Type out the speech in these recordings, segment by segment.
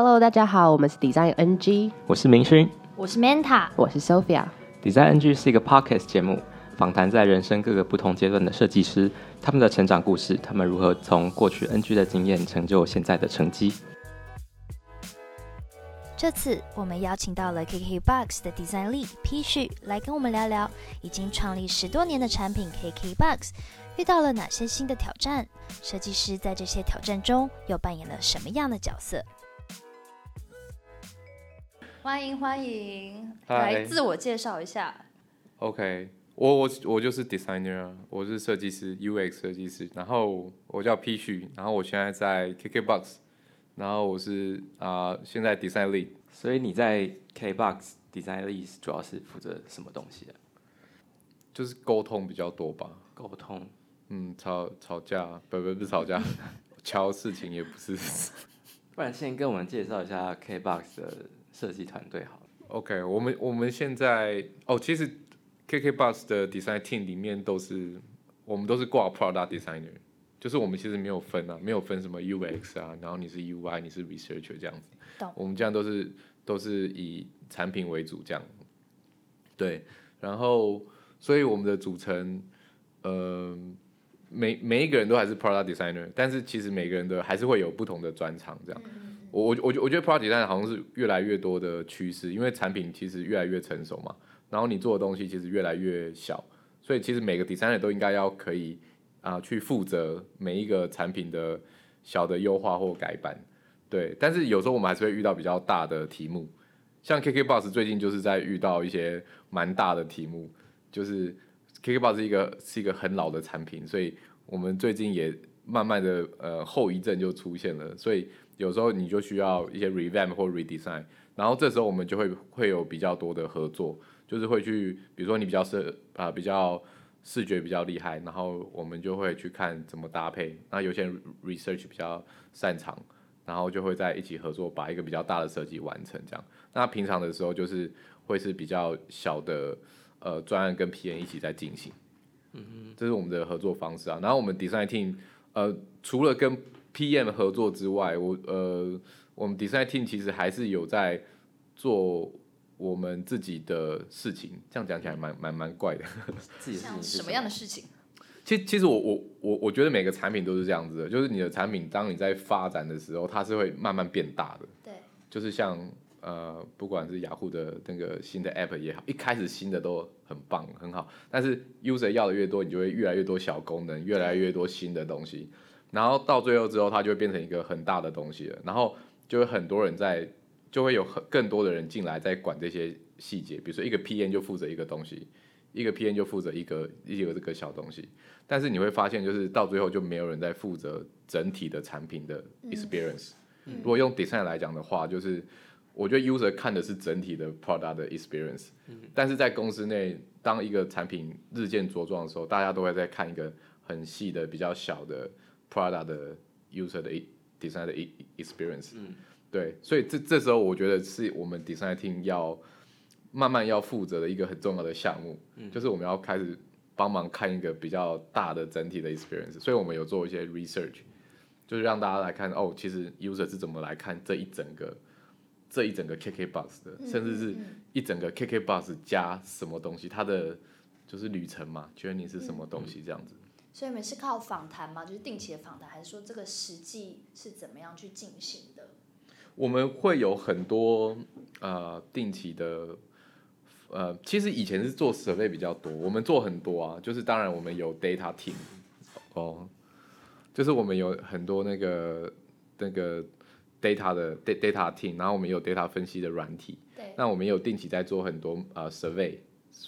Hello，大家好，我们是 Design NG，我是明勋，我是 Manta，我是 Sophia。Design NG 是一个 Podcast 节目，访谈在人生各个不同阶段的设计师，他们的成长故事，他们如何从过去 NG 的经验成就现在的成绩。这次我们邀请到了 KKBOX 的 Design Lead P 旭来跟我们聊聊，已经创立十多年的产品 KKBOX 遇到了哪些新的挑战，设计师在这些挑战中又扮演了什么样的角色？欢迎欢迎，来自我介绍一下。OK，我我我就是 designer，我是设计师，UX 设计师，然后我叫 P 旭，然后我现在在 KKBOX。然后我是啊、呃，现在 design lead，所以你在 KBox design lead 主要是负责什么东西啊？就是沟通比较多吧。沟通，嗯，吵吵架，不不不是吵架，敲事情也不是。不然先跟我们介绍一下 KBox 的设计团队好了。OK，我们我们现在哦，其实 KKBox 的 design team 里面都是我们都是挂 product designer。就是我们其实没有分啊，没有分什么 UX 啊，然后你是 UI，你是 researcher 这样子。懂。我们这样都是都是以产品为主这样。对，然后所以我们的组成，呃，每每一个人都还是 product designer，但是其实每个人都还是会有不同的专长这样。我我我我觉得 product designer 好像是越来越多的趋势，因为产品其实越来越成熟嘛，然后你做的东西其实越来越小，所以其实每个 designer 都应该要可以。啊，去负责每一个产品的小的优化或改版，对。但是有时候我们还是会遇到比较大的题目，像 KKBOX 最近就是在遇到一些蛮大的题目，就是 Kickbox 是一个是一个很老的产品，所以我们最近也慢慢的呃后遗症就出现了，所以有时候你就需要一些 revamp 或 redesign，然后这时候我们就会会有比较多的合作，就是会去比如说你比较是啊、比较。视觉比较厉害，然后我们就会去看怎么搭配。那有些 research 比较擅长，然后就会在一起合作，把一个比较大的设计完成。这样，那平常的时候就是会是比较小的呃专案跟 PM 一起在进行。嗯哼，这是我们的合作方式啊。然后我们 design team 呃除了跟 PM 合作之外，我呃我们 design team 其实还是有在做。我们自己的事情，这样讲起来蛮蛮蛮怪的。自己像什么样的事情？其实其实我我我我觉得每个产品都是这样子的，就是你的产品当你在发展的时候，它是会慢慢变大的。对。就是像呃，不管是雅虎的那个新的 App 也好，一开始新的都很棒很好，但是 User 要的越多，你就会越来越多小功能，越来越多新的东西，然后到最后之后，它就会变成一个很大的东西了，然后就会很多人在。就会有很更多的人进来在管这些细节，比如说一个 PM 就负责一个东西，一个 PM 就负责一个一个这个小东西，但是你会发现，就是到最后就没有人在负责整体的产品的 experience。嗯。如果用 design 来讲的话，就是我觉得 user 看的是整体的 product 的 experience，但是在公司内，当一个产品日渐茁壮的时候，大家都会在看一个很细的、比较小的 product 的 user 的 design 的 experience。嗯。对，所以这这时候我觉得是我们 design team 要慢慢要负责的一个很重要的项目，嗯，就是我们要开始帮忙看一个比较大的整体的 experience，所以我们有做一些 research，就是让大家来看哦，其实 user 是怎么来看这一整个这一整个 KKBOX 的，甚至是一整个 KKBOX 加什么东西，它的就是旅程嘛，journey 是什么东西这样子。所以你们是靠访谈吗？就是定期的访谈，还是说这个实际是怎么样去进行的？我们会有很多呃定期的呃，其实以前是做 survey 比较多，我们做很多啊，就是当然我们有 data team 哦，就是我们有很多那个那个 data 的 data team，然后我们有 data 分析的软体，对，那我们有定期在做很多呃 survey。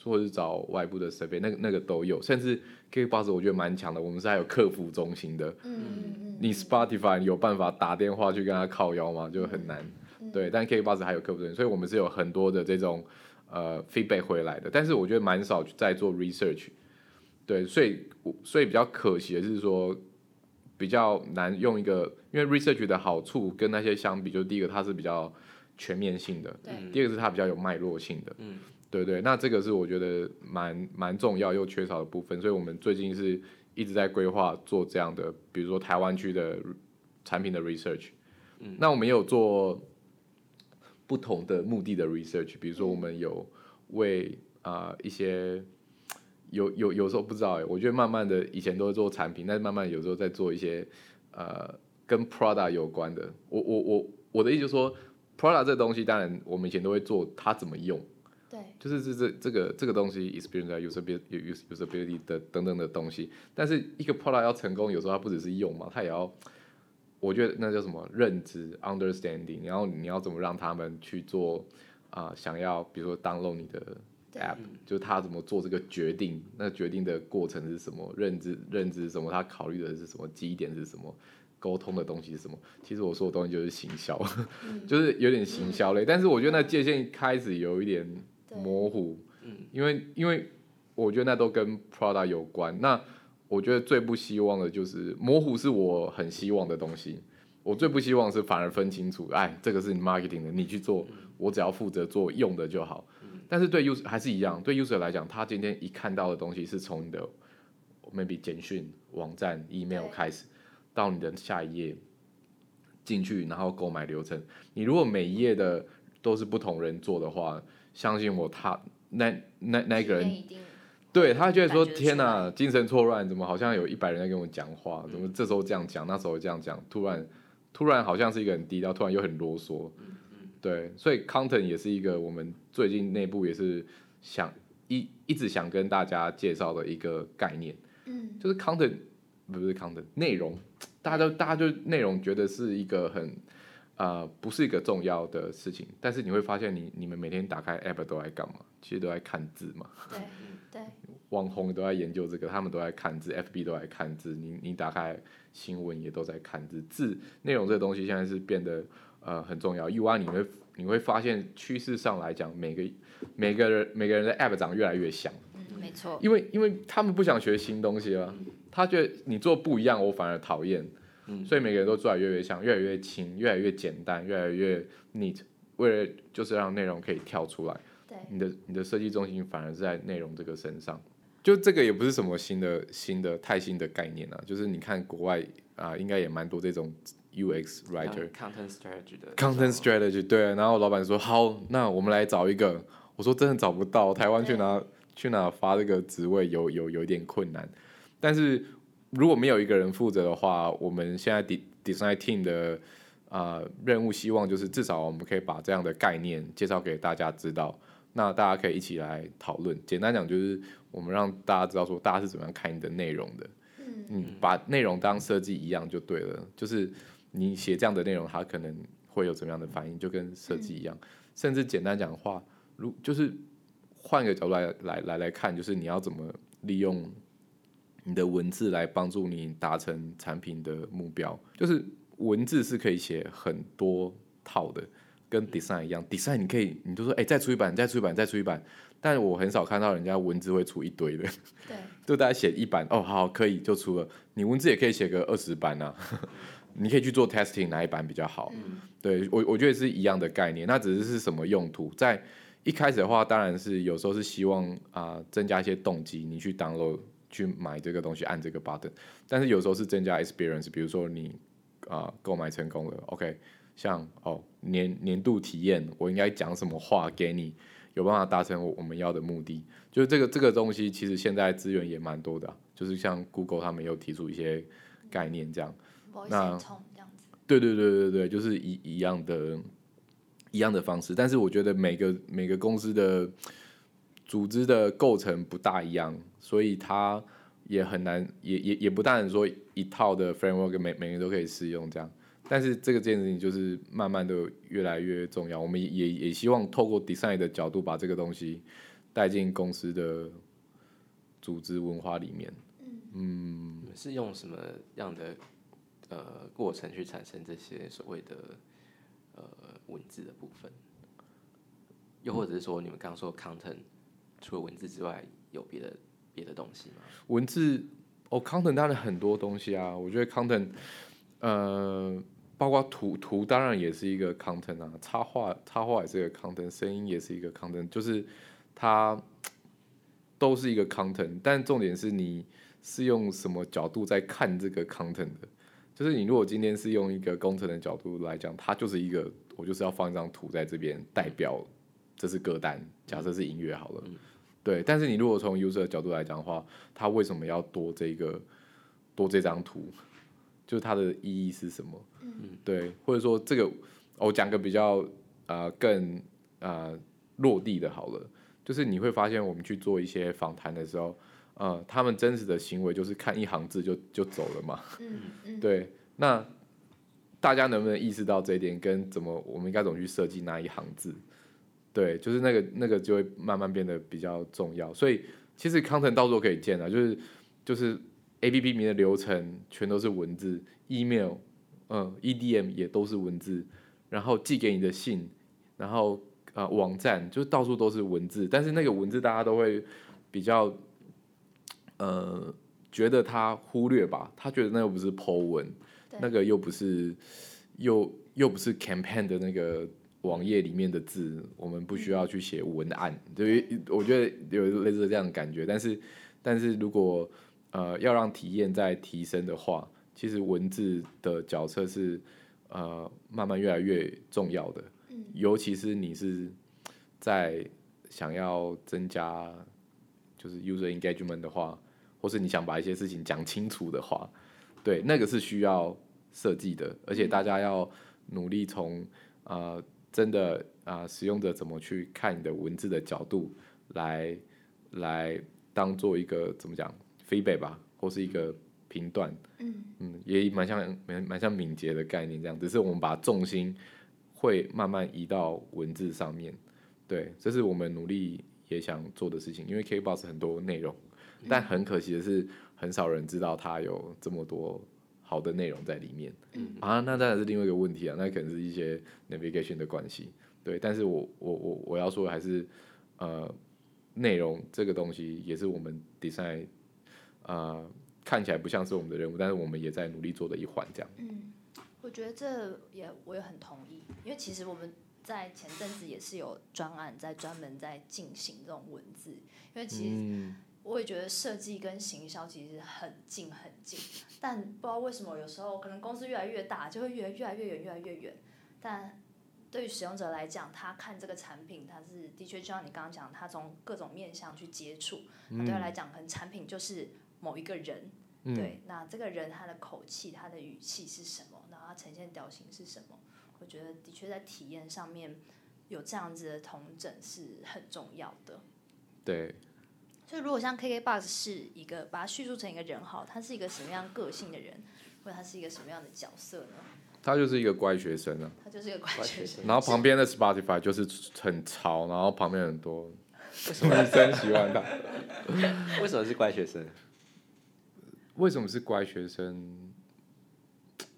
或者是找外部的 survey，，那个那个都有，甚至 KKBOX 我觉得蛮强的，我们是还有客服中心的。嗯，你 Spotify 有办法打电话去跟他靠腰吗？就很难。嗯、对，但 KKBOX 还有客服中心，所以我们是有很多的这种呃 feedback 回来的。但是我觉得蛮少在做 research。对，所以所以比较可惜的是说，比较难用一个，因为 research 的好处跟那些相比，就是第一个它是比较全面性的，对，第二个是它比较有脉络性的，嗯。对对，那这个是我觉得蛮蛮重要又缺少的部分，所以我们最近是一直在规划做这样的，比如说台湾区的产品的 research。嗯，那我们也有做不同的目的的 research，比如说我们有为啊、呃、一些有有有时候不知道哎，我觉得慢慢的以前都是做产品，但是慢慢有时候在做一些呃跟 product 有关的。我我我我的意思就是说，product 这个东西，当然我们以前都会做它怎么用，对，就是这这这个这个东西 experience usability usability 的等等的东西。但是一个 product 要成功，有时候它不只是用嘛，它也要。我觉得那叫什么认知 understanding，然后你要怎么让他们去做啊、呃？想要比如说 download 你的 app，就是他怎么做这个决定？那决定的过程是什么？认知认知什么？他考虑的是什么？基点是什么？沟通的东西是什么？其实我说的东西就是行销，嗯、就是有点行销类。但是我觉得那界限开始有一点模糊，因为因为我觉得那都跟 product 有关。那我觉得最不希望的就是模糊，是我很希望的东西。我最不希望是反而分清楚，哎，这个是你 marketing 的，你去做，我只要负责做用的就好。但是对 user 还是一样，对 user 来讲，他今天一看到的东西是从你的 maybe 简讯、网站、email 开始，到你的下一页进去，然后购买流程。你如果每一页的都是不同人做的话，相信我，他那那那个人。对，他觉得说天哪，精神错乱，怎么好像有一百人在跟我讲话？怎么这时候这样讲，那时候这样讲？突然，突然好像是一个很低调，突然又很啰嗦。对，所以 content 也是一个我们最近内部也是想一一直想跟大家介绍的一个概念。嗯，就是 content 不是 content 内容，大家都大家就内容觉得是一个很啊、呃，不是一个重要的事情。但是你会发现你，你你们每天打开 app 都在干嘛？其实都在看字嘛。对。对，网红都在研究这个，他们都在看字，FB 都在看字，你你打开新闻也都在看字，字内容这个东西现在是变得呃很重要。UI 你会你会发现趋势上来讲，每个每个人每个人的 App 长得越来越像，嗯，没错，因为因为他们不想学新东西了，他觉得你做不一样，我反而讨厌，嗯，所以每个人都做得越来越像，越来越轻，越来越简单，越来越 neat，为了就是让内容可以跳出来。对你的你的设计中心反而是在内容这个身上，就这个也不是什么新的新的太新的概念啊，就是你看国外啊、呃，应该也蛮多这种 UX writer，content strategy 的 content strategy 对，然后老板说好，那我们来找一个，我说真的找不到，台湾去哪去哪发这个职位有有有一点困难，但是如果没有一个人负责的话，我们现在 design team 的啊、呃、任务希望就是至少我们可以把这样的概念介绍给大家知道。那大家可以一起来讨论。简单讲，就是我们让大家知道说，大家是怎么样看你的内容的。嗯，嗯，把内容当设计一样就对了。就是你写这样的内容，它可能会有怎么样的反应，就跟设计一样。嗯、甚至简单讲的话，如就是换个角度来来来来看，就是你要怎么利用你的文字来帮助你达成产品的目标。就是文字是可以写很多套的。跟 design 一样，design 你可以，你就说，哎、欸，再出一版，再出一版，再出一版。但我很少看到人家文字会出一堆的，对，就大家写一版，哦，好，可以就出了。你文字也可以写个二十版啊，你可以去做 testing，哪一版比较好？嗯、对我，我觉得是一样的概念。那只是是什么用途？在一开始的话，当然是有时候是希望啊、呃，增加一些动机，你去 download 去买这个东西，按这个 button。但是有时候是增加 experience，比如说你啊购、呃、买成功了，OK。像哦年年度体验，我应该讲什么话给你，有办法达成我们要的目的？就是这个这个东西，其实现在资源也蛮多的、啊，就是像 Google 他们有提出一些概念这样。那对对对对对，就是一一样的，一样的方式。但是我觉得每个每个公司的组织的构成不大一样，所以它也很难，也也也不大能说一套的 framework 每每个人都可以适用这样。但是这个件事情就是慢慢的越来越重要，我们也也也希望透过 design 的角度把这个东西带进公司的组织文化里面。嗯，是用什么样的呃过程去产生这些所谓的呃文字的部分？又或者是说你们刚刚说 content 除了文字之外有别的别的东西吗？文字哦，content 当然很多东西啊，我觉得 content 呃。包括图图当然也是一个 content 啊，插画插画也是一个 content，声音也是一个 content，就是它都是一个 content，但重点是你是用什么角度在看这个 content 的，就是你如果今天是用一个工程的角度来讲，它就是一个我就是要放一张图在这边代表这是歌单，假设是音乐好了，嗯、对。但是你如果从 user 的角度来讲的话，它为什么要多这个多这张图？就是它的意义是什么？嗯，对，或者说这个我讲个比较呃更呃落地的好了，就是你会发现我们去做一些访谈的时候，呃，他们真实的行为就是看一行字就就走了嘛。嗯嗯，对。那大家能不能意识到这一点？跟怎么我们应该怎么去设计那一行字？对，就是那个那个就会慢慢变得比较重要。所以其实 content 到处都可以见啊，就是就是。A P P 名的流程全都是文字，email，嗯，E D M 也都是文字，然后寄给你的信，然后啊、呃、网站就到处都是文字，但是那个文字大家都会比较，呃，觉得他忽略吧，他觉得那又不是 po 文，那个又不是，又又不是 campaign 的那个网页里面的字，我们不需要去写文案，对。于我觉得有类似这样的感觉，但是但是如果呃，要让体验再提升的话，其实文字的角色是呃慢慢越来越重要的。嗯，尤其是你是在想要增加就是 user engagement 的话，或是你想把一些事情讲清楚的话，对，那个是需要设计的，而且大家要努力从呃真的啊、呃、使用者怎么去看你的文字的角度来来当做一个怎么讲？feedback 吧，或是一个评断，嗯嗯，也蛮像蛮蛮像敏捷的概念这样，只是我们把重心会慢慢移到文字上面，对，这是我们努力也想做的事情。因为 KKBOX 很多内容，但很可惜的是，很少人知道它有这么多好的内容在里面。嗯啊，那当然是另外一个问题啊，那可能是一些 navigation 的关系，对。但是我我我我要说的还是，呃，内容这个东西也是我们 design。啊、呃，看起来不像是我们的任务，但是我们也在努力做的一环，这样。嗯，我觉得这也我也很同意，因为其实我们在前阵子也是有专案在专门在进行这种文字，因为其实我也觉得设计跟行销其实很近很近，但不知道为什么有时候可能公司越来越大，就会越来越来越远，越来越远。但对于使用者来讲，他看这个产品，他是的确就像你刚刚讲，他从各种面向去接触，对他来讲，可能产品就是。某一个人，嗯、对，那这个人他的口气、他的语气是什么？然后他呈现表情是什么？我觉得的确在体验上面有这样子的同整是很重要的。对。所以如果像 KKBOX 是一个把它叙述成一个人好，他是一个什么样个性的人，或者他是一个什么样的角色呢？他就是一个乖学生啊。他就是一个乖学生。然后旁边的 Spotify 就是很潮，然后旁边很多为什么女生喜欢他？为什么是乖学生？为什么是乖学生？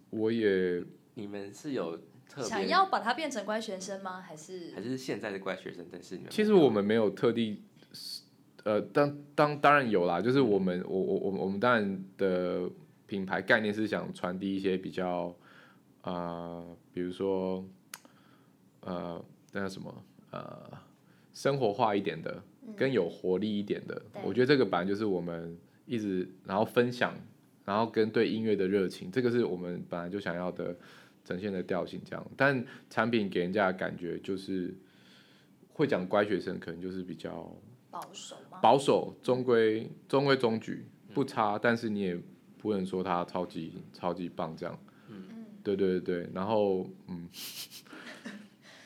我也，你们是有特想要把他变成乖学生吗？还是还是现在的乖学生？但是你们其实我们没有特地，呃，当当当然有啦，就是我们我我我我们当然的品牌概念是想传递一些比较啊、呃，比如说呃那叫什么呃生活化一点的，更有活力一点的。嗯、我觉得这个本来就是我们。一直，然后分享，然后跟对音乐的热情，这个是我们本来就想要的呈现的调性，这样。但产品给人家的感觉就是，会讲乖学生，可能就是比较保守吗？保守，中规中规中矩，不差，但是你也不能说他超级超级棒这样。嗯对对对对，然后嗯，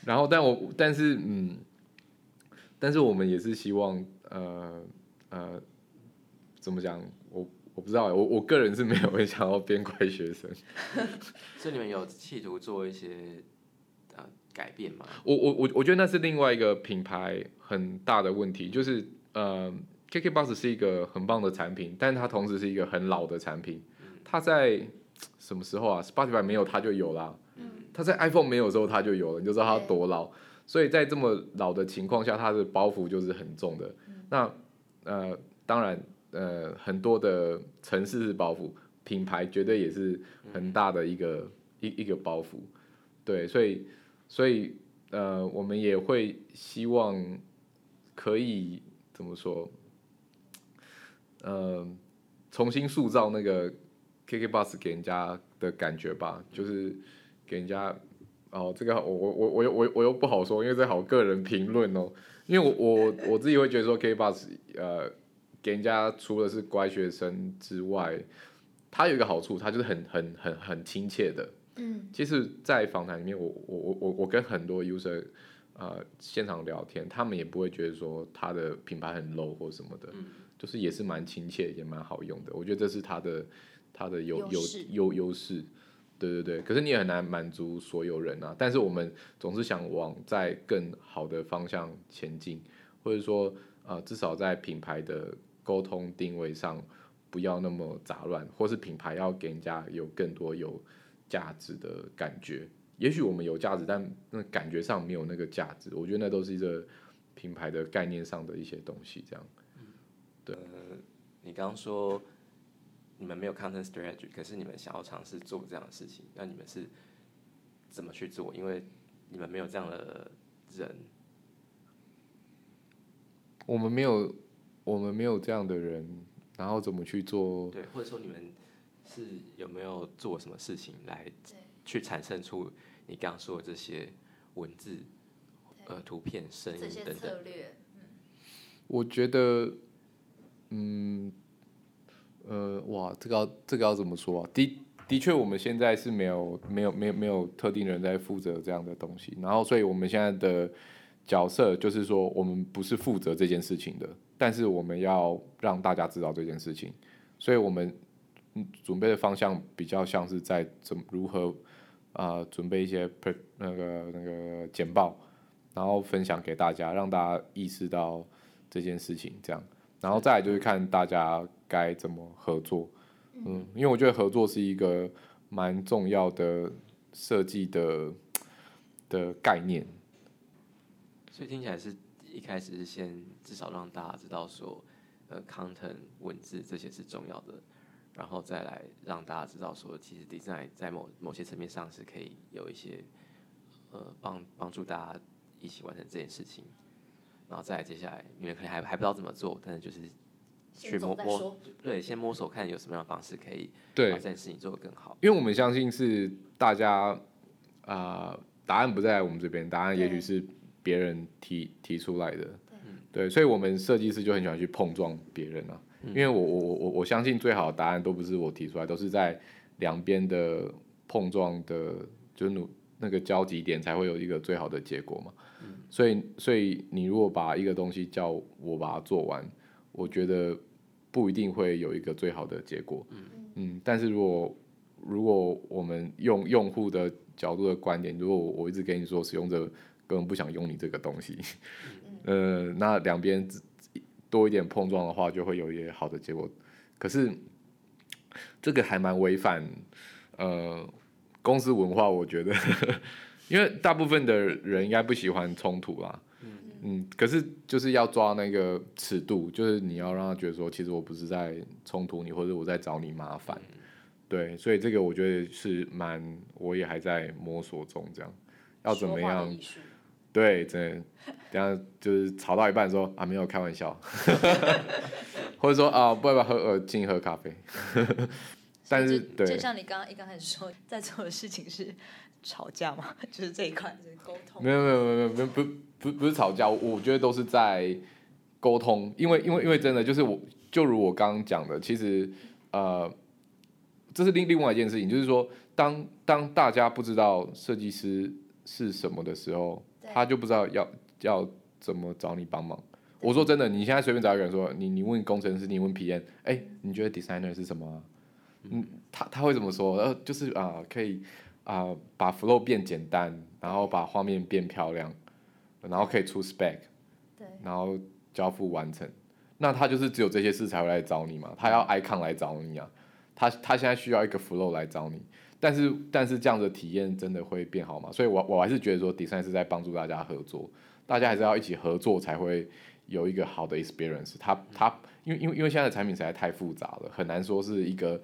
然后但我但是嗯，但是我们也是希望呃呃。怎么讲？我我不知道，我我个人是没有很想要变乖学生。所以你们有企图做一些呃改变吗？我我我我觉得那是另外一个品牌很大的问题，就是呃，KKBOX 是一个很棒的产品，但它同时是一个很老的产品。它在什么时候啊？Spotify 没有它就有啦。它在 iPhone 没有的时候它就有了，你就知道它多老。所以在这么老的情况下，它的包袱就是很重的。那呃，当然。呃，很多的城市是包袱，品牌绝对也是很大的一个一、一个包袱，对，所以所以呃，我们也会希望可以怎么说，呃，重新塑造那个 KK Bus 给人家的感觉吧，就是给人家哦，这个我我我我又我我又不好说，因为这好个人评论哦，因为我我我自己会觉得说 KK Bus 呃，给人家除了是乖学生之外，它有一个好处，它就是很很很很亲切的。嗯，其实，在访谈里面，我我我我我跟很多 user 呃现场聊天，他们也不会觉得说他的品牌很 low 或什么的，嗯、就是也是蛮亲切，也蛮好用的。我觉得这是他的他的优优优优势，对对对。可是你也很难满足所有人啊。但是我们总是想往在更好的方向前进，或者说呃至少在品牌的沟通定位上不要那么杂乱，或是品牌要给人家有更多有。价值的感觉，也许我们有价值，但那感觉上没有那个价值。我觉得那都是一个品牌的概念上的一些东西，这样。对。呃，你刚刚说你们没有 content strategy，可是你们想要尝试做这样的事情，那你们是怎么去做？因为你们没有这样的人。我们没有，我们没有这样的人，然后怎么去做？对，或者说你们。是有没有做什么事情来去产生出你刚刚说的这些文字、呃图片、声音等等？我觉得，嗯，呃，哇，这个要这个要怎么说啊？的的确，我们现在是没有没有没有没有特定人在负责这样的东西，然后，所以我们现在的角色就是说，我们不是负责这件事情的，但是我们要让大家知道这件事情，所以我们。准备的方向比较像是在怎么如何啊、呃、准备一些那个那个简报，然后分享给大家，让大家意识到这件事情这样，然后再来就是看大家该怎么合作，嗯，因为我觉得合作是一个蛮重要的设计的的概念，所以听起来是一开始是先至少让大家知道说，呃，content 文字这些是重要的。然后再来让大家知道说，其实 design 在某某些层面上是可以有一些呃帮帮助大家一起完成这件事情。然后再来接下来，你们可能还还不知道怎么做，但是就是去摸摸，对，先摸索看有什么样的方式可以把这件事情做得更好。因为我们相信是大家啊、呃，答案不在我们这边，答案也许是别人提提出来的。对，对，所以我们设计师就很喜欢去碰撞别人啊。因为我我我我我相信最好的答案都不是我提出来，都是在两边的碰撞的，就努那个交集点才会有一个最好的结果嘛。所以所以你如果把一个东西叫我把它做完，我觉得不一定会有一个最好的结果。嗯，但是如果如果我们用用户的角度的观点，如果我一直跟你说使用者根本不想用你这个东西，呃，那两边。多一点碰撞的话，就会有一些好的结果。可是这个还蛮违反呃公司文化，我觉得，因为大部分的人应该不喜欢冲突啦。嗯，可是就是要抓那个尺度，就是你要让他觉得说，其实我不是在冲突你，或者我在找你麻烦。对，所以这个我觉得是蛮，我也还在摸索中，这样要怎么样？对，真的，等下就是吵到一半说啊，没有开玩笑，或者说啊，不要不要喝呃，请喝咖啡。但是对，就像你刚刚一刚开始说，在做的事情是吵架嘛，就是这一块就是沟通。没有没有没有没有不不不是吵架，我觉得都是在沟通，因为因为因为真的就是我就如我刚刚讲的，其实呃，这是另另外一件事情，就是说当当大家不知道设计师是什么的时候。他就不知道要要怎么找你帮忙。我说真的，你现在随便找一个人说，你你问工程师，你问 PM，哎，你觉得 designer 是什么啊？嗯，他他会怎么说？呃，就是啊，可以啊，把 flow 变简单，然后把画面变漂亮，然后可以出 spec，对，然后交付完成。那他就是只有这些事才会来找你嘛？他要 icon 来找你啊？他他现在需要一个 flow 来找你。但是但是这样的体验真的会变好吗？所以我我还是觉得说，design 是在帮助大家合作，大家还是要一起合作才会有一个好的 experience 他。他因为因为因为现在的产品实在太复杂了，很难说是一个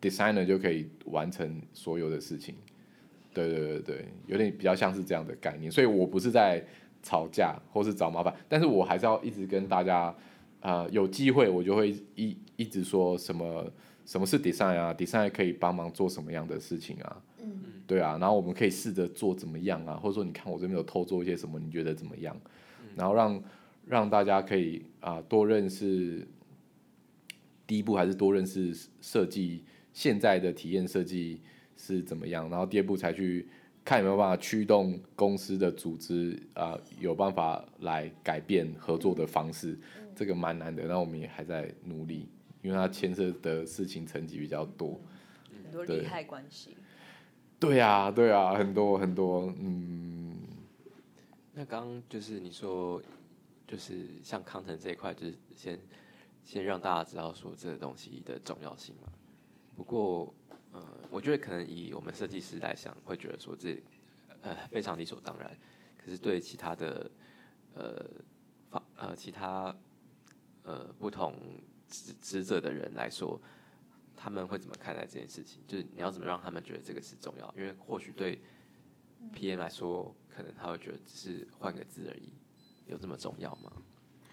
designer 就可以完成所有的事情。对对对对，有点比较像是这样的概念。所以我不是在吵架或是找麻烦，但是我还是要一直跟大家、呃、有机会我就会一一直说什么什么是 design 啊，design 可以帮忙做什么样的事情啊，嗯，对啊，然后我们可以试着做怎么样啊，或者说你看我这边有偷做一些什么，你觉得怎么样？然后让让大家可以啊、呃、多认识，第一步还是多认识设计现在的体验设计是怎么样，然后第二步才去。看有没有办法驱动公司的组织啊、呃，有办法来改变合作的方式，嗯、这个蛮难的。那我们也还在努力，因为它牵涉的事情层级比较多，很多利害关系。对呀，对啊，很多很多，嗯。那刚刚就是你说，就是像 content 这一块，就是先先让大家知道说这个东西的重要性嘛。不过。呃，我觉得可能以我们设计师来想，会觉得说这呃非常理所当然。可是对其他的呃方呃其他呃不同职职责的人来说，他们会怎么看待这件事情？就是你要怎么让他们觉得这个是重要？因为或许对 PM 来说，可能他会觉得只是换个字而已，有这么重要吗？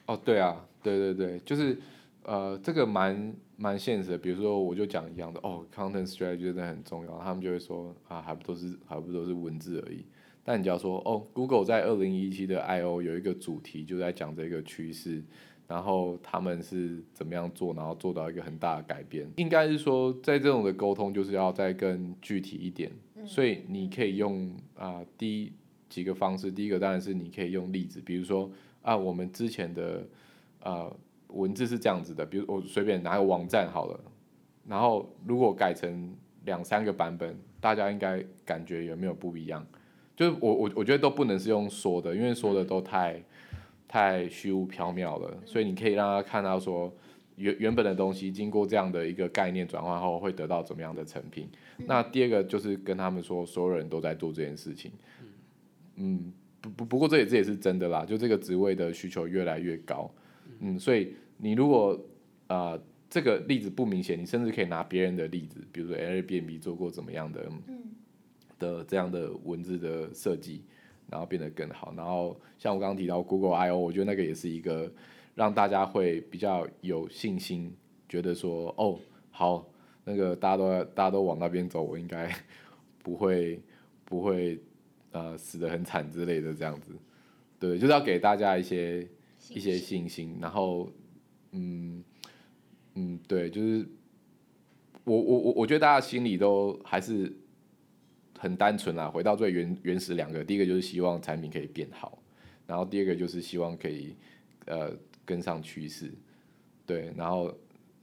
哦，对啊，对对对，就是。呃，这个蛮蛮现实的，比如说我就讲一样的哦，content strategy 真的很重要，他们就会说啊，还不都是还不都是文字而已。但你只要说哦，Google 在二零一七的 I/O 有一个主题就在讲这个趋势，然后他们是怎么样做，然后做到一个很大的改变。应该是说在这种的沟通就是要再更具体一点，所以你可以用啊、呃、第一几个方式，第一个当然是你可以用例子，比如说啊我们之前的啊。呃文字是这样子的，比如我随便拿个网站好了，然后如果改成两三个版本，大家应该感觉有没有不一样？就是我我我觉得都不能是用说的，因为说的都太太虚无缥缈了，所以你可以让他看到说原原本的东西经过这样的一个概念转换后会得到怎么样的成品。那第二个就是跟他们说，所有人都在做这件事情。嗯，不不不过这也这也是真的啦，就这个职位的需求越来越高。嗯，所以你如果啊、呃、这个例子不明显，你甚至可以拿别人的例子，比如说 Airbnb 做过怎么样的、嗯、的这样的文字的设计，然后变得更好。然后像我刚刚提到 Google I/O，我觉得那个也是一个让大家会比较有信心，觉得说哦好，那个大家都大家都往那边走，我应该 不会不会呃死得很惨之类的这样子。对，就是要给大家一些。一些信心，然后，嗯，嗯，对，就是我我我我觉得大家心里都还是很单纯啦。回到最原原始两个，第一个就是希望产品可以变好，然后第二个就是希望可以呃跟上趋势，对，然后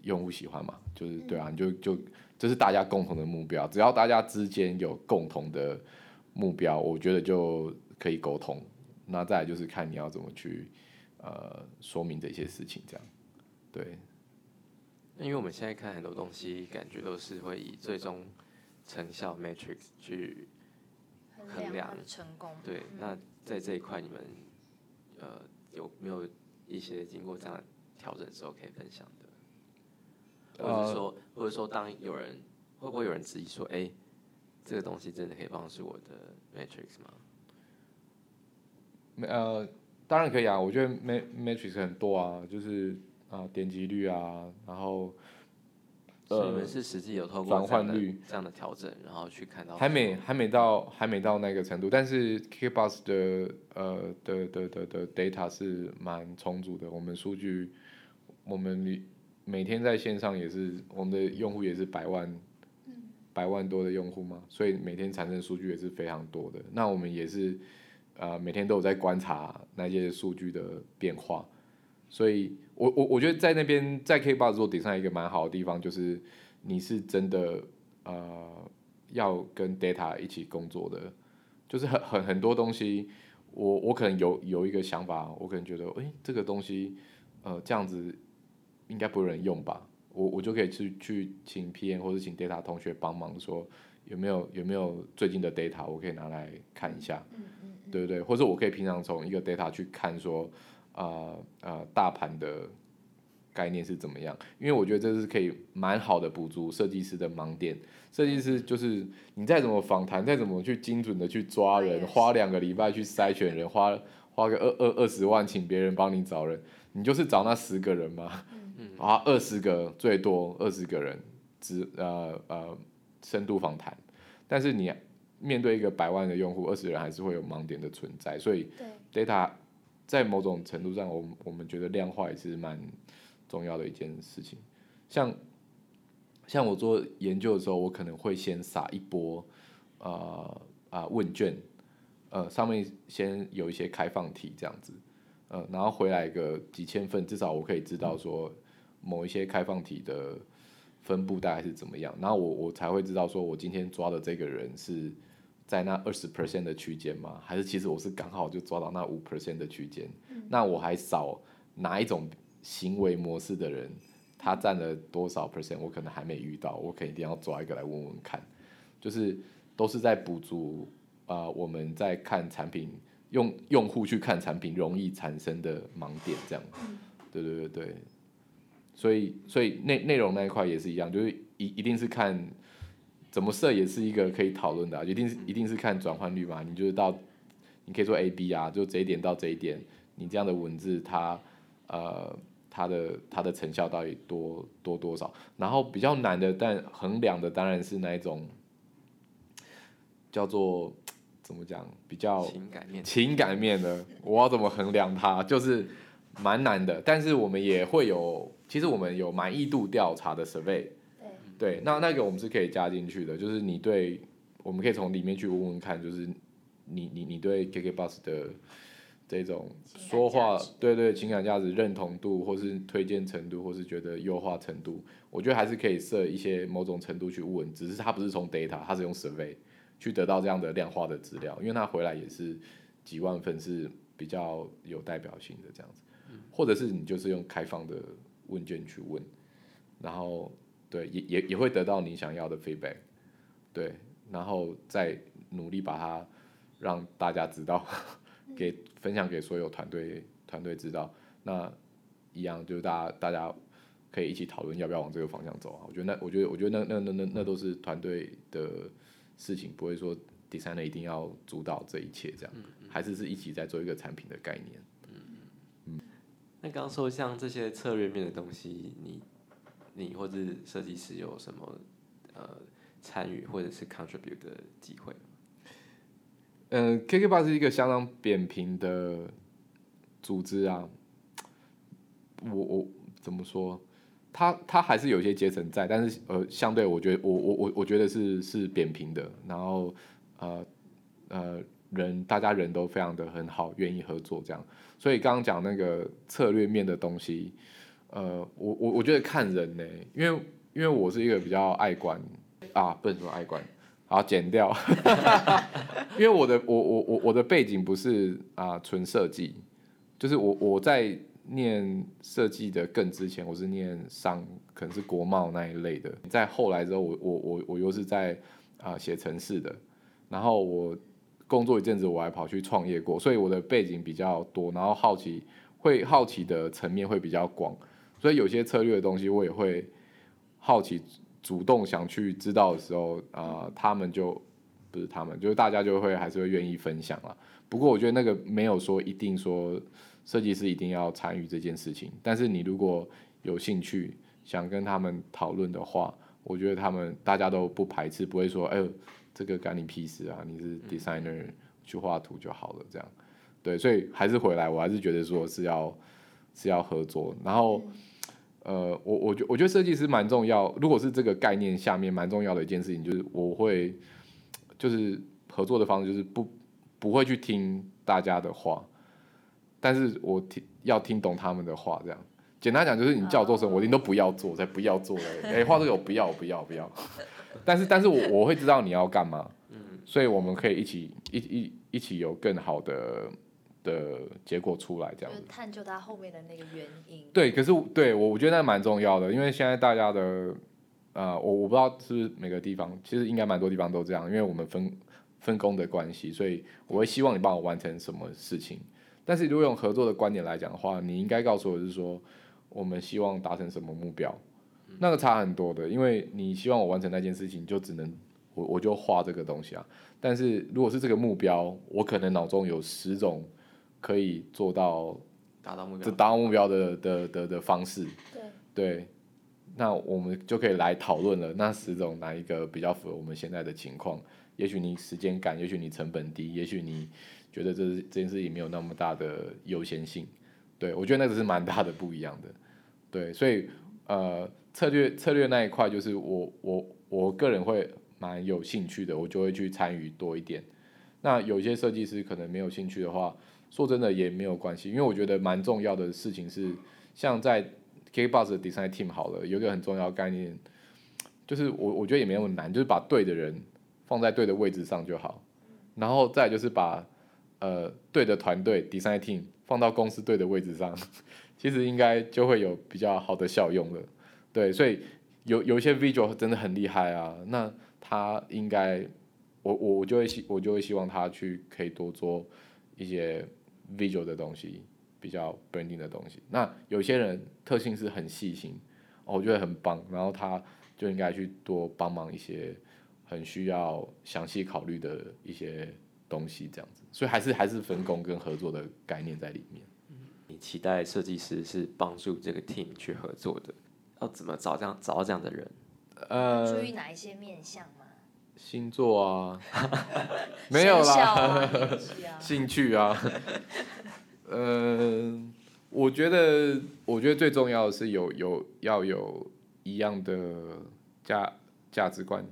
用户喜欢嘛，就是对啊，你就就这是大家共同的目标，只要大家之间有共同的目标，我觉得就可以沟通。那再来就是看你要怎么去。呃，说明这些事情，这样，对。因为我们现在看很多东西，感觉都是会以最终成效 matrix 去衡量成功。对，那在这一块，你们呃有没有一些经过这样调整之后可以分享的？或者说，或者说，当有人会不会有人质疑说，哎，这个东西真的可以帮助我的 matrix 吗？没呃。当然可以啊，我觉得 Matrix 很多啊，就是啊点击率啊，然后呃，你们是实际有透过转换率这样的调整，然后去看到还没还没到还没到那个程度，但是 KKBOX 的呃的的的的 data 是蛮充足的，我们数据我们每天在线上也是我们的用户也是百万百万多的用户嘛，所以每天产生数据也是非常多的，那我们也是。呃，每天都有在观察那些数据的变化，所以我我我觉得在那边在 KKBOX 做 design 一个蛮好的地方，就是你是真的呃要跟 data 一起工作的，就是很很很多东西，我我可能有有一个想法，我可能觉得，诶、欸，这个东西呃这样子应该不会有人用吧，我我就可以去去请 PM 或者请 data 同学帮忙说有没有有没有最近的 data，我可以拿来看一下。对不对？或者我可以平常从一个 data 去看说，啊、呃、啊、呃，大盘的概念是怎么样？因为我觉得这是可以蛮好的补足设计师的盲点。设计师就是你再怎么访谈，再怎么去精准的去抓人，花两个礼拜去筛选人，花花个二二二十万请别人帮你找人，你就是找那十个人嘛，嗯，啊，二十个最多二十个人，只呃呃深度访谈，但是你面对一个百万的用户，二十人还是会有盲点的存在，所以 data 在某种程度上，我我们觉得量化也是蛮重要的一件事情，像。像我做研究的时候，我可能会先撒一波，呃啊问卷，呃上面先有一些开放题这样子，呃然后回来个几千份，至少我可以知道说某一些开放题的分布大概是怎么样，然后我我才会知道说我今天抓的这个人是在那二十 percent 的区间吗？还是其实我是刚好就抓到那五 percent 的区间？那我还少哪一种行为模式的人？他占了多少 percent？我可能还没遇到，我可能一定要抓一个来问问看，就是都是在补足啊、呃，我们在看产品，用用户去看产品容易产生的盲点，这样，对对对对，所以所以内内容那一块也是一样，就是一一定是看怎么设也是一个可以讨论的、啊，一定是一定是看转换率嘛，你就是到你可以说 A B 啊，就这一点到这一点，你这样的文字它呃。它的它的成效到底多多多少？然后比较难的，但衡量的当然是那一种叫做怎么讲，比较情感面情感面的，我要怎么衡量它？就是蛮难的。但是我们也会有，其实我们有满意度调查的 survey，对，那那个我们是可以加进去的。就是你对，我们可以从里面去问问看，就是你你你对 KK Bus 的。这种说话，对对，情感价值认同度，或是推荐程度，或是觉得优化程度，我觉得还是可以设一些某种程度去问，只是它不是从 data，它是用 survey 去得到这样的量化的资料，因为它回来也是几万份是比较有代表性的这样子，或者是你就是用开放的问卷去问，然后对也也也会得到你想要的 feedback，对，然后再努力把它让大家知道。给分享给所有团队团队知道，那一样就是大家大家可以一起讨论要不要往这个方向走啊。我觉得那我觉得我觉得那那那那那都是团队的事情，不会说 designer 一定要主导这一切这样，还是是一起在做一个产品的概念。嗯嗯。那刚刚说像这些策略面的东西，你你或者设计师有什么呃参与或者是 contribute 的机会？嗯，KKBOX 是一个相当扁平的组织啊。我我怎么说？它它还是有些阶层在，但是呃，相对我觉得我我我我觉得是是扁平的。然后呃呃，人大家人都非常的很好，愿意合作这样。所以刚刚讲那个策略面的东西，呃，我我我觉得看人呢，因为因为我是一个比较爱管啊，不能说爱管。好，剪掉，因为我的我我我我的背景不是啊纯设计，就是我我在念设计的更之前，我是念商，可能是国贸那一类的。在后来之后，我我我我又是在啊写城市的，然后我工作一阵子，我还跑去创业过，所以我的背景比较多，然后好奇会好奇的层面会比较广，所以有些策略的东西我也会好奇。主动想去知道的时候，啊、呃，他们就不是他们，就是大家就会还是会愿意分享了。不过我觉得那个没有说一定说设计师一定要参与这件事情，但是你如果有兴趣想跟他们讨论的话，我觉得他们大家都不排斥，不会说哎呦这个干你屁事啊，你是 designer 去画图就好了这样。对，所以还是回来，我还是觉得说是要是要合作，然后。呃，我我觉我觉得设计师蛮重要。如果是这个概念下面蛮重要的一件事情，就是我会就是合作的方式就是不不会去听大家的话，但是我听要听懂他们的话。这样简单讲就是你叫我做什么，我一定都不要做，才不要做嘞。哎，画这个我不要，不要，不要。但是但是我我会知道你要干嘛，所以我们可以一起一一一起有更好的。的结果出来，这样子探究它后面的那个原因。对，可是对我我觉得那蛮重要的，因为现在大家的，呃，我我不知道是不是每个地方，其实应该蛮多地方都这样，因为我们分分工的关系，所以我会希望你帮我完成什么事情。但是如果用合作的观点来讲的话，你应该告诉我是说，我们希望达成什么目标，那个差很多的，因为你希望我完成那件事情，就只能我我就画这个东西啊。但是如果是这个目标，我可能脑中有十种。可以做到达到目标，这达到目标的的的的方式。对。对。那我们就可以来讨论了。那十种哪一个比较符合我们现在的情况？也许你时间赶，也许你成本低，也许你觉得这这件事情没有那么大的优先性。对，我觉得那个是蛮大的不一样的。对，所以呃，策略策略那一块就是我我我个人会蛮有兴趣的，我就会去参与多一点。那有些设计师可能没有兴趣的话，说真的也没有关系，因为我觉得蛮重要的事情是，像在。k b o s 的 design team 好了，有一个很重要概念，就是我我觉得也没那么难，就是把对的人放在对的位置上就好，然后再就是把呃对的团队 design team 放到公司对的位置上，其实应该就会有比较好的效用了。对，所以有有一些 visual 真的很厉害啊，那他应该我我我就会希我就会希望他去可以多做一些 visual 的东西。比较 branding 的东西，那有些人特性是很细心，我觉得很棒，然后他就应该去多帮忙一些很需要详细考虑的一些东西，这样子，所以还是还是分工跟合作的概念在里面。你期待设计师是帮助这个 team 去合作的，要怎么找这样找到这样的人？呃，注意哪一些面向吗？星座啊，没有啦，啊、兴趣啊。呃，我觉得，我觉得最重要的是有有要有一样的价价值观、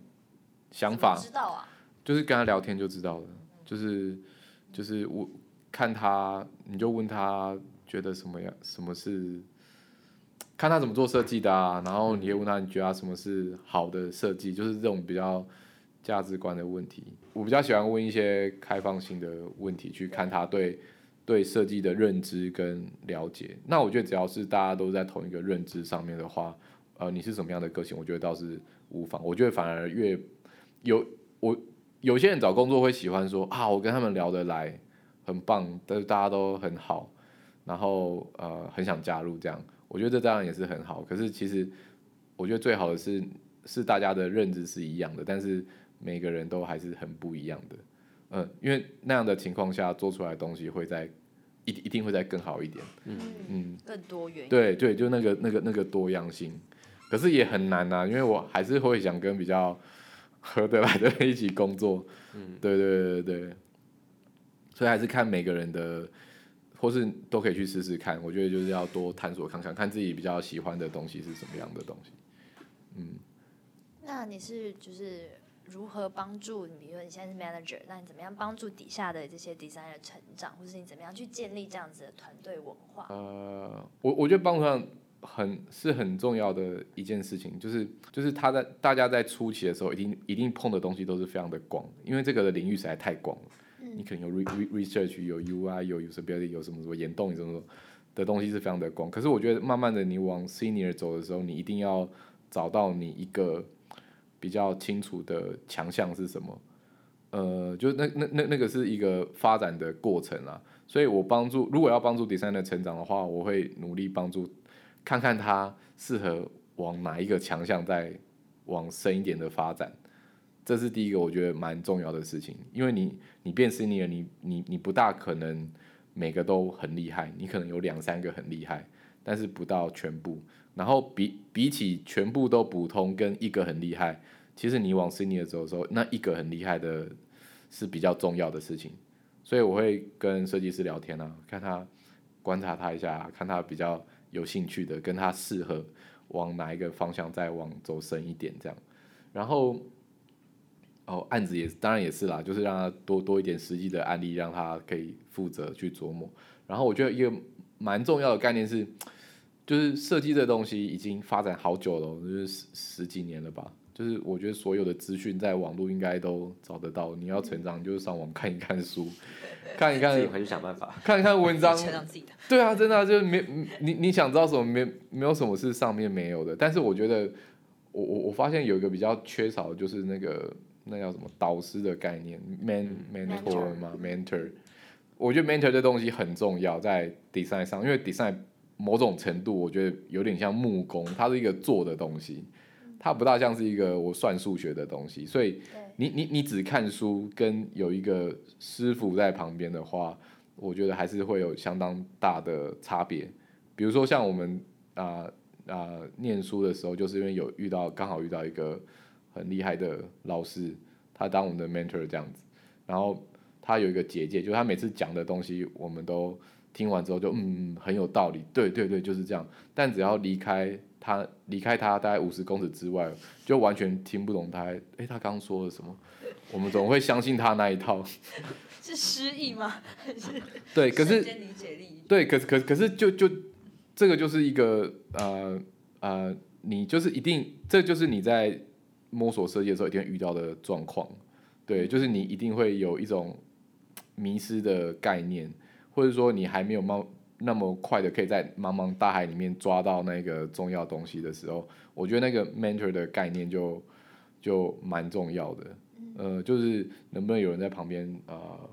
想法，知道啊，就是跟他聊天就知道了，就是就是我看他，你就问他觉得什么样，什么是看他怎么做设计的啊，然后你也问他，你觉得他什么是好的设计，就是这种比较价值观的问题。我比较喜欢问一些开放性的问题，去看他对。对设计的认知跟了解，那我觉得只要是大家都在同一个认知上面的话，呃，你是什么样的个性，我觉得倒是无妨。我觉得反而越有我有些人找工作会喜欢说啊，我跟他们聊得来，很棒，但是大家都很好，然后呃很想加入这样，我觉得这当然也是很好。可是其实我觉得最好的是是大家的认知是一样的，但是每个人都还是很不一样的。嗯，因为那样的情况下做出来的东西会在一一定会再更好一点，嗯嗯，更多元。对对，就那个那个那个多样性，可是也很难呐，因为我还是会想跟比较合得来的人一起工作，嗯，对对对对，所以还是看每个人的，或是都可以去试试看。我觉得就是要多探索看看，看自己比较喜欢的东西是什么样的东西，嗯。那你是就是。如何帮助你？比如说你现在是 manager，那你怎么样帮助底下的这些 designer 成长，或是你怎么样去建立这样子的团队文化？呃，我我觉得帮助上很是很重要的一件事情，就是就是他在大家在初期的时候，一定一定碰的东西都是非常的广，因为这个的领域实在太广了。嗯、你可能有 re, re, research，有 UI，有 usability，有什么什么联动，什么什么的东西是非常的广。可是我觉得慢慢的你往 senior 走的时候，你一定要找到你一个。比较清楚的强项是什么？呃，就那那那那个是一个发展的过程啦。所以我帮助，如果要帮助 designer 成长的话，我会努力帮助，看看他适合往哪一个强项再往深一点的发展。这是第一个我觉得蛮重要的事情，因为你你变 senior，你你你不大可能每个都很厉害，你可能有两三个很厉害，但是不到全部。然后比比起全部都普通跟一个很厉害，其实你往 senior 走的时候，那一个很厉害的是比较重要的事情。所以我会跟设计师聊天啊，看他观察他一下，看他比较有兴趣的，跟他适合往哪一个方向再往走深一点这样。然后哦，案子也当然也是啦，就是让他多多一点实际的案例，让他可以负责去琢磨。然后我觉得一个蛮重要的概念是。就是设计这东西已经发展好久了，就是十十几年了吧。就是我觉得所有的资讯在网络应该都找得到。你要成长，就是上网看一看书，看一看，自己回去想办法，看一看文章。对啊，真的啊，就是没你你想知道什么没没有什么是上面没有的。但是我觉得我我我发现有一个比较缺少的就是那个那叫什么导师的概念，man mentor 嘛，mentor。我觉得 mentor 这东西很重要在 design 上，因为 design。某种程度，我觉得有点像木工，它是一个做的东西，它不大像是一个我算数学的东西。所以你你你只看书，跟有一个师傅在旁边的话，我觉得还是会有相当大的差别。比如说像我们啊啊、呃呃、念书的时候，就是因为有遇到刚好遇到一个很厉害的老师，他当我们的 mentor 这样子，然后他有一个结界，就是他每次讲的东西，我们都听完之后就嗯很有道理，对对对，就是这样。但只要离开他，离开他大概五十公尺之外，就完全听不懂他哎，他刚刚说了什么？我们总会相信他那一套。是失忆吗？还是 对，可是理解力对，可是可是可是就就这个就是一个呃呃，你就是一定，这就是你在摸索设计的时候一定会遇到的状况。对，就是你一定会有一种迷失的概念，或者说你还没有冒那么快的可以在茫茫大海里面抓到那个重要东西的时候，我觉得那个 mentor 的概念就就蛮重要的。呃，就是能不能有人在旁边，呃，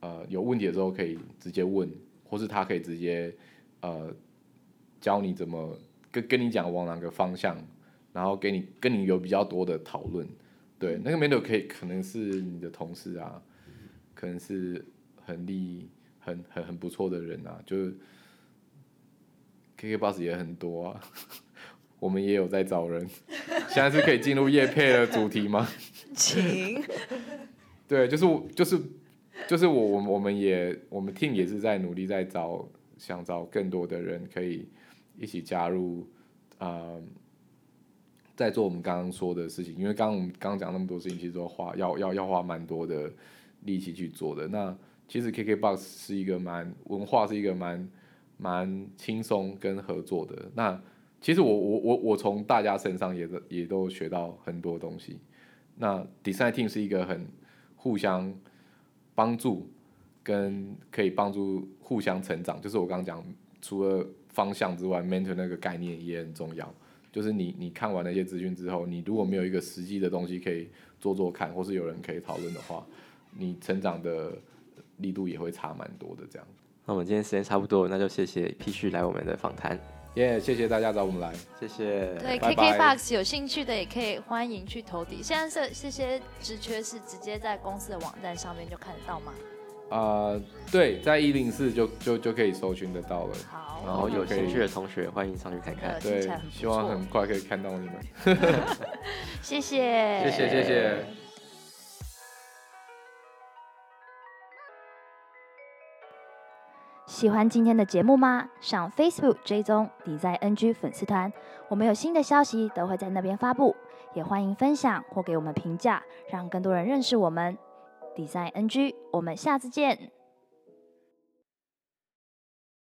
呃，有问题的时候可以直接问，或是他可以直接，呃，教你怎么跟跟你讲往哪个方向，然后给你跟你有比较多的讨论，对，那个 mentor 可以可能是你的同事啊，可能是很厉很很很不错的人啊，就是 KKBOX 也很多啊，我们也有在找人，现在是可以进入叶配的主题吗？请，对，就是就是就是我我我们也我们 team 也是在努力在找想找更多的人可以一起加入啊、呃，在做我们刚刚说的事情，因为刚刚我们刚刚讲那么多事情，其实都花要要要花蛮多的力气去做的。那其实 KKBOX 是一个蛮文化是一个蛮蛮轻松跟合作的。那其实我我我我从大家身上也也都学到很多东西。那 Design Team 是一个很互相帮助，跟可以帮助互相成长。就是我刚刚讲，除了方向之外，Mentor 那个概念也很重要。就是你你看完那些资讯之后，你如果没有一个实际的东西可以做做看，或是有人可以讨论的话，你成长的力度也会差蛮多的。这样。那我们今天时间差不多，那就谢谢 P 旭来我们的访谈。耶、yeah，谢谢大家找我们来，谢谢。对，KKBOX 有兴趣的也可以欢迎去投递。现在这这些职缺是直接在公司的网站上面就看得到吗？啊、呃，对，在一零四就就就可以搜寻得到了。好，然后有兴趣的同学欢迎上去看看。对，希望很快可以看到你们。谢谢，谢谢，谢谢。喜欢今天的节目吗？上 Facebook 追踪 Design NG 粉丝团，我们有新的消息都会在那边发布，也欢迎分享或给我们评价，让更多人认识我们 Design NG。我们下次见。